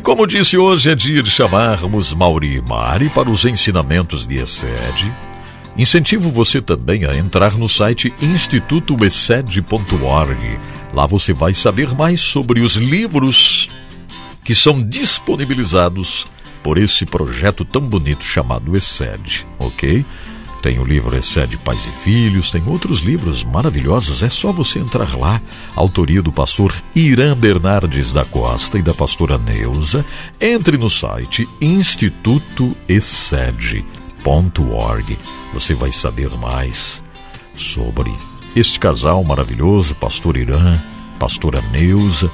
E como disse, hoje é dia de chamarmos Mauri e Mari para os ensinamentos de ESED. Incentivo você também a entrar no site institutoesed.org. Lá você vai saber mais sobre os livros que são disponibilizados por esse projeto tão bonito chamado ESED, ok? Tem o livro Excede Pais e Filhos, tem outros livros maravilhosos, é só você entrar lá. Autoria do pastor Irã Bernardes da Costa e da pastora Neuza. Entre no site institutoexcede.org. Você vai saber mais sobre este casal maravilhoso, pastor Irã, pastora Neuza,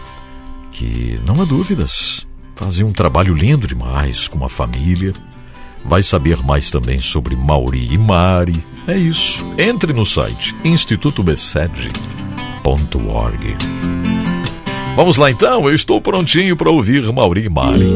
que não há dúvidas, fazem um trabalho lindo demais com a família Vai saber mais também sobre Mauri e Mari. É isso. Entre no site institutobesed.org. Vamos lá então, eu estou prontinho para ouvir Mauri e Mari.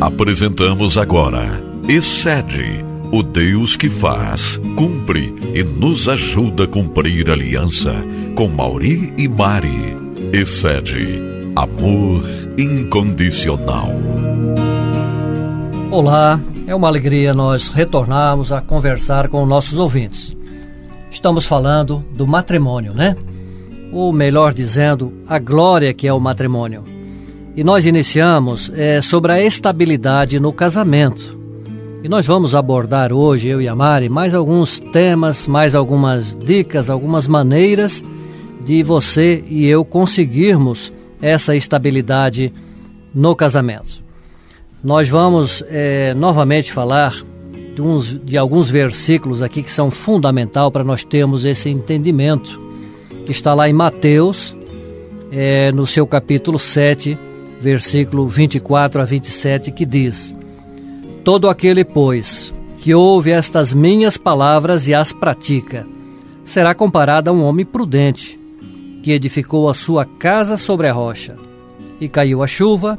Apresentamos agora Excede, o Deus que faz, cumpre e nos ajuda a cumprir aliança com Mauri e Mari. Excede, amor incondicional. Olá, é uma alegria nós retornarmos a conversar com nossos ouvintes. Estamos falando do matrimônio, né? Ou melhor dizendo, a glória que é o matrimônio. E nós iniciamos é, sobre a estabilidade no casamento. E nós vamos abordar hoje, eu e a Mari, mais alguns temas, mais algumas dicas, algumas maneiras de você e eu conseguirmos essa estabilidade no casamento. Nós vamos é, novamente falar de, uns, de, alguns versículos aqui que são fundamental para nós termos esse entendimento, que está lá em Mateus, é, no seu capítulo 7, versículo 24 a 27, que diz: Todo aquele, pois, que ouve estas minhas palavras e as pratica, será comparado a um homem prudente, que edificou a sua casa sobre a rocha. E caiu a chuva,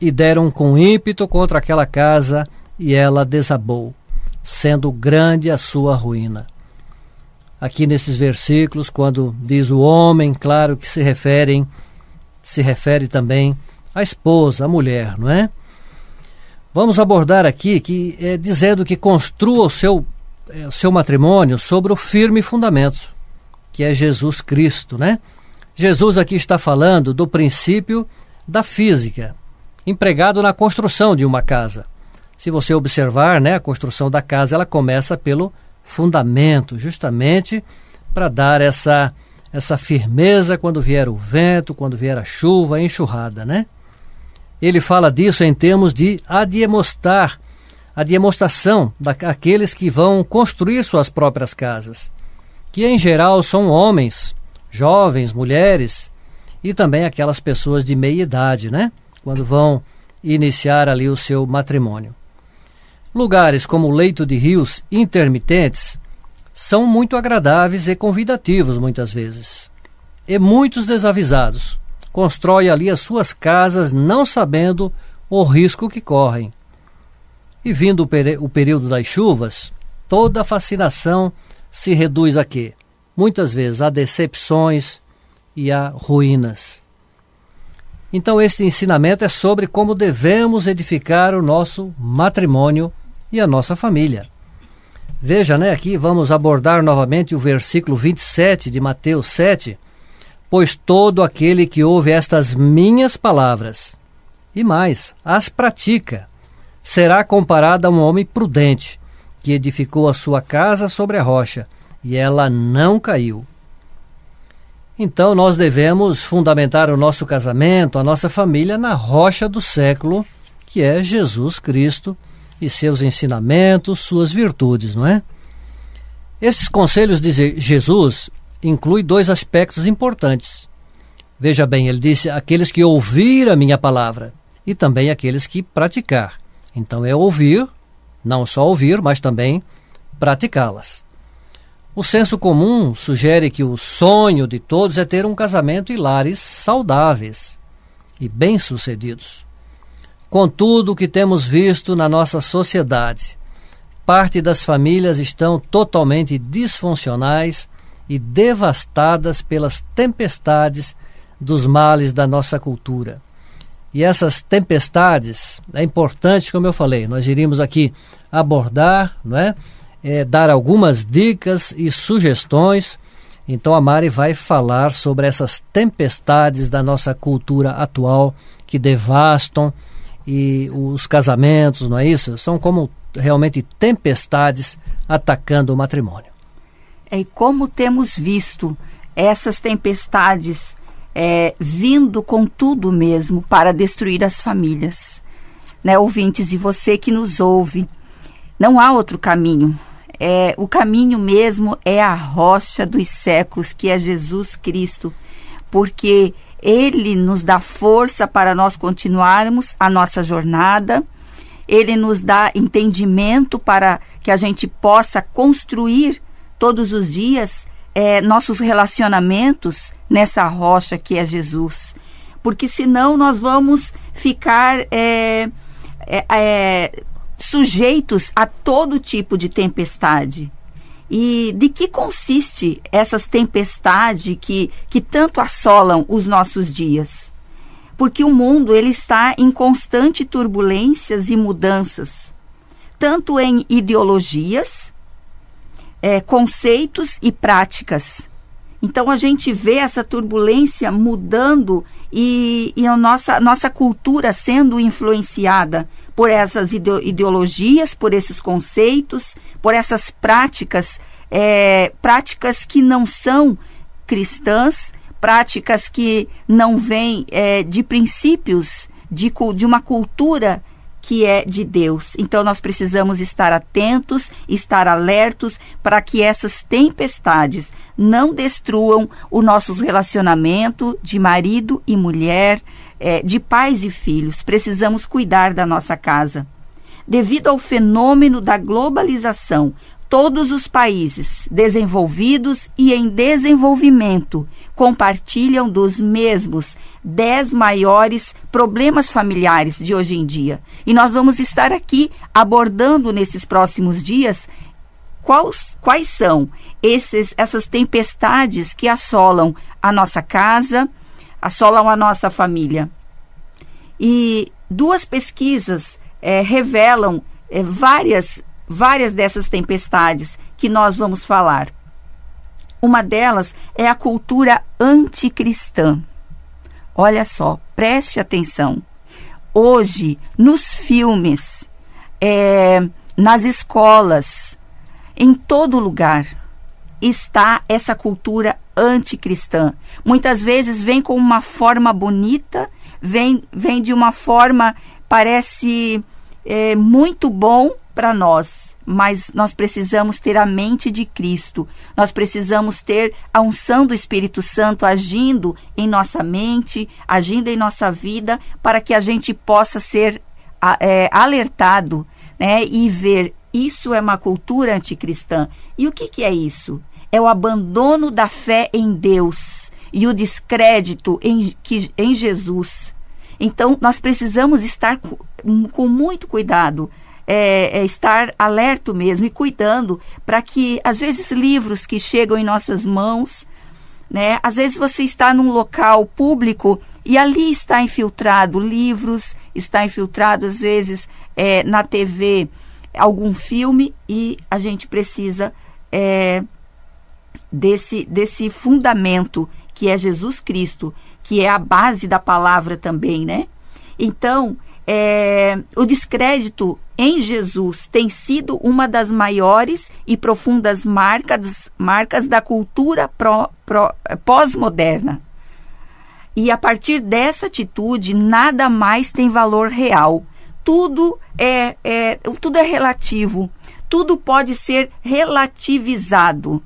e deram com ímpeto contra aquela casa, e ela desabou, sendo grande a sua ruína. Aqui nesses versículos, quando diz o homem, claro que se referem, se refere também à esposa, à mulher, não é? Vamos abordar aqui que é dizendo que construa o seu, é, o seu matrimônio sobre o firme fundamento, que é Jesus Cristo, né? Jesus aqui está falando do princípio da física, empregado na construção de uma casa. Se você observar, né, a construção da casa ela começa pelo fundamento, justamente para dar essa essa firmeza quando vier o vento, quando vier a chuva, a enxurrada, né? Ele fala disso em termos de adiemostar, a demonstração daqueles que vão construir suas próprias casas, que em geral são homens, jovens, mulheres e também aquelas pessoas de meia idade, né? Quando vão iniciar ali o seu matrimônio. Lugares como o leito de rios intermitentes são muito agradáveis e convidativos muitas vezes. E muitos desavisados constroem ali as suas casas não sabendo o risco que correm. E vindo o, período das chuvas, toda a fascinação se reduz a quê? Muitas vezes a decepções e a ruínas. Então, este ensinamento é sobre como devemos edificar o nosso matrimônio e a nossa família. Veja, né, aqui vamos abordar novamente o versículo 27 de Mateus 7. Pois todo aquele que ouve estas minhas palavras e mais, as pratica, será comparado a um homem prudente que edificou a sua casa sobre a rocha e ela não caiu. Então nós devemos fundamentar o nosso casamento, a nossa família na rocha do século, que é Jesus Cristo e seus ensinamentos, suas virtudes, não é? Esses conselhos de Jesus incluem dois aspectos importantes. Veja bem, ele disse: aqueles que ouvir a minha palavra e também aqueles que praticar. Então é ouvir, não só ouvir, mas também praticá-las. O senso comum sugere que o sonho de todos é ter um casamento e lares saudáveis e bem-sucedidos. Contudo, o que temos visto na nossa sociedade, parte das famílias estão totalmente disfuncionais e devastadas pelas tempestades dos males da nossa cultura. E essas tempestades, é importante, como eu falei, nós iríamos aqui abordar, não é? É dar algumas dicas e sugestões. Então a Mari vai falar sobre essas tempestades da nossa cultura atual que devastam e os casamentos, não é isso? São como realmente tempestades atacando o matrimônio. É, e como temos visto essas tempestades é, vindo com tudo mesmo para destruir as famílias. Né, ouvintes, e você que nos ouve, não há outro caminho. É, o caminho mesmo é a rocha dos séculos, que é Jesus Cristo, porque Ele nos dá força para nós continuarmos a nossa jornada, Ele nos dá entendimento para que a gente possa construir todos os dias é, nossos relacionamentos nessa rocha que é Jesus. Porque senão nós vamos ficar é, é, é, sujeitos a todo tipo de tempestade. E de que consiste essas tempestades que, que tanto assolam os nossos dias? Porque o mundo ele está em constante turbulências e mudanças, tanto em ideologias, é, conceitos e práticas. Então a gente vê essa turbulência mudando e, e a nossa, nossa cultura sendo influenciada por essas ideologias, por esses conceitos, por essas práticas, é, práticas que não são cristãs, práticas que não vêm é, de princípios de, de uma cultura que é de Deus. Então nós precisamos estar atentos, estar alertos para que essas tempestades não destruam o nosso relacionamento de marido e mulher, é, de pais e filhos. Precisamos cuidar da nossa casa. Devido ao fenômeno da globalização, Todos os países desenvolvidos e em desenvolvimento compartilham dos mesmos dez maiores problemas familiares de hoje em dia. E nós vamos estar aqui abordando nesses próximos dias quais, quais são esses, essas tempestades que assolam a nossa casa, assolam a nossa família. E duas pesquisas é, revelam é, várias várias dessas tempestades que nós vamos falar. Uma delas é a cultura anticristã. Olha só, preste atenção. Hoje, nos filmes, é, nas escolas, em todo lugar, está essa cultura anticristã. Muitas vezes vem com uma forma bonita, vem, vem de uma forma, parece é, muito bom, para nós, mas nós precisamos ter a mente de Cristo. Nós precisamos ter a unção do Espírito Santo agindo em nossa mente, agindo em nossa vida, para que a gente possa ser é, alertado né, e ver isso é uma cultura anticristã. E o que, que é isso? É o abandono da fé em Deus e o descrédito em, que, em Jesus. Então, nós precisamos estar com, com muito cuidado é, é estar alerto mesmo e cuidando para que, às vezes, livros que chegam em nossas mãos, né? Às vezes você está num local público e ali está infiltrado livros, está infiltrado, às vezes, é, na TV algum filme e a gente precisa é, desse, desse fundamento que é Jesus Cristo, que é a base da palavra também, né? Então, é, o descrédito em Jesus tem sido uma das maiores e profundas marcas, marcas da cultura pós-moderna. E a partir dessa atitude, nada mais tem valor real. Tudo é, é, tudo é relativo. Tudo pode ser relativizado.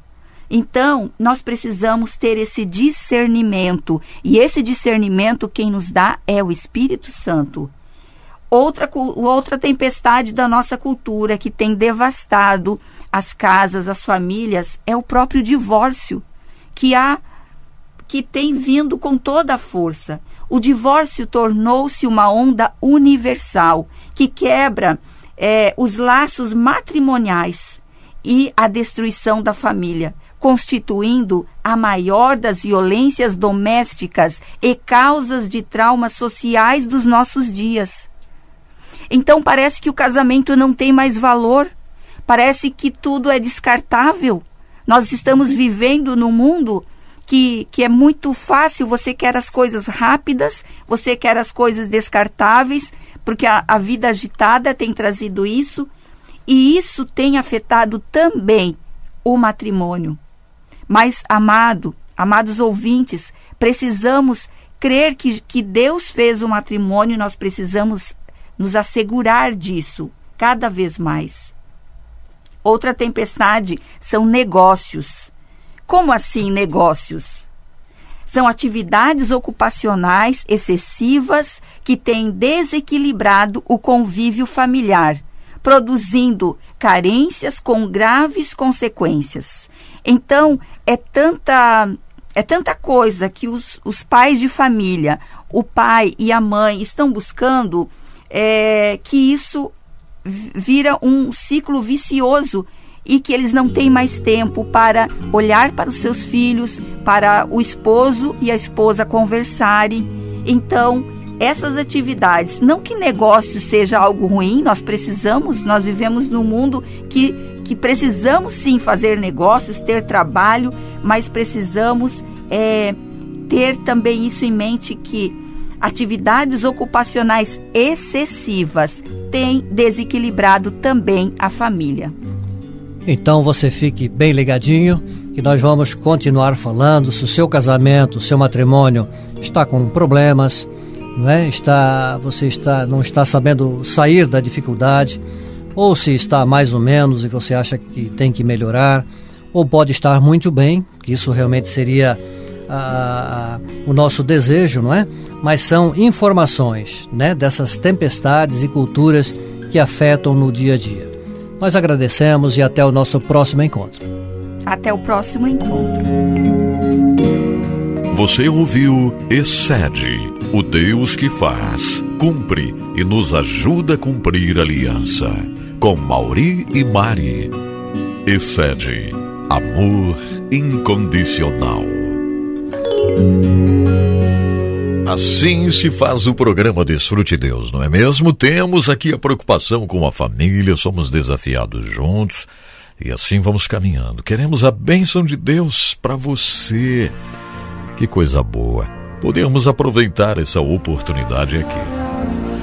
Então, nós precisamos ter esse discernimento. E esse discernimento, quem nos dá é o Espírito Santo. Outra, outra tempestade da nossa cultura que tem devastado as casas, as famílias, é o próprio divórcio, que há que tem vindo com toda a força. O divórcio tornou-se uma onda universal que quebra é, os laços matrimoniais e a destruição da família, constituindo a maior das violências domésticas e causas de traumas sociais dos nossos dias. Então parece que o casamento não tem mais valor, parece que tudo é descartável. Nós estamos vivendo num mundo que, que é muito fácil, você quer as coisas rápidas, você quer as coisas descartáveis, porque a, a vida agitada tem trazido isso, e isso tem afetado também o matrimônio. Mas, amado, amados ouvintes, precisamos crer que, que Deus fez o matrimônio, nós precisamos nos assegurar disso cada vez mais. Outra tempestade são negócios. Como assim negócios? São atividades ocupacionais excessivas que têm desequilibrado o convívio familiar, produzindo carências com graves consequências. Então, é tanta é tanta coisa que os, os pais de família, o pai e a mãe estão buscando é, que isso vira um ciclo vicioso e que eles não têm mais tempo para olhar para os seus filhos, para o esposo e a esposa conversarem. Então, essas atividades, não que negócio seja algo ruim, nós precisamos, nós vivemos num mundo que, que precisamos sim fazer negócios, ter trabalho, mas precisamos é, ter também isso em mente que atividades ocupacionais excessivas têm desequilibrado também a família. Então você fique bem ligadinho que nós vamos continuar falando se o seu casamento, o seu matrimônio está com problemas, não é? Está, você está não está sabendo sair da dificuldade, ou se está mais ou menos e você acha que tem que melhorar, ou pode estar muito bem, que isso realmente seria a, a, o nosso desejo, não é? Mas são informações, né, dessas tempestades e culturas que afetam no dia a dia. Nós agradecemos e até o nosso próximo encontro. Até o próximo encontro. Você ouviu Excede, o Deus que faz, cumpre e nos ajuda a cumprir a aliança. Com Mauri e Mari. Excede, amor incondicional. Assim se faz o programa Desfrute Deus, não é mesmo? Temos aqui a preocupação com a família, somos desafiados juntos e assim vamos caminhando. Queremos a bênção de Deus para você. Que coisa boa. Podemos aproveitar essa oportunidade aqui.